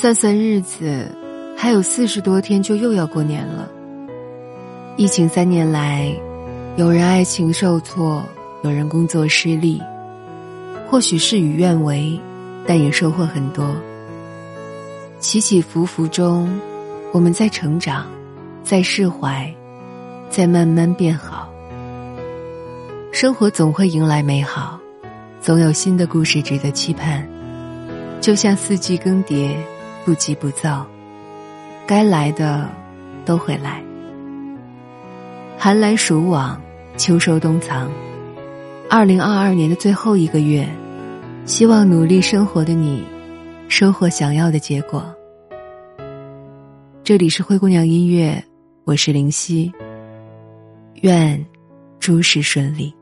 算算日子，还有四十多天就又要过年了。疫情三年来，有人爱情受挫，有人工作失利，或许事与愿违，但也收获很多。起起伏伏中，我们在成长，在释怀，在慢慢变好。生活总会迎来美好，总有新的故事值得期盼。就像四季更迭，不急不躁，该来的都会来。寒来暑往，秋收冬藏。二零二二年的最后一个月，希望努力生活的你，收获想要的结果。这里是灰姑娘音乐，我是灵犀。愿诸事顺利。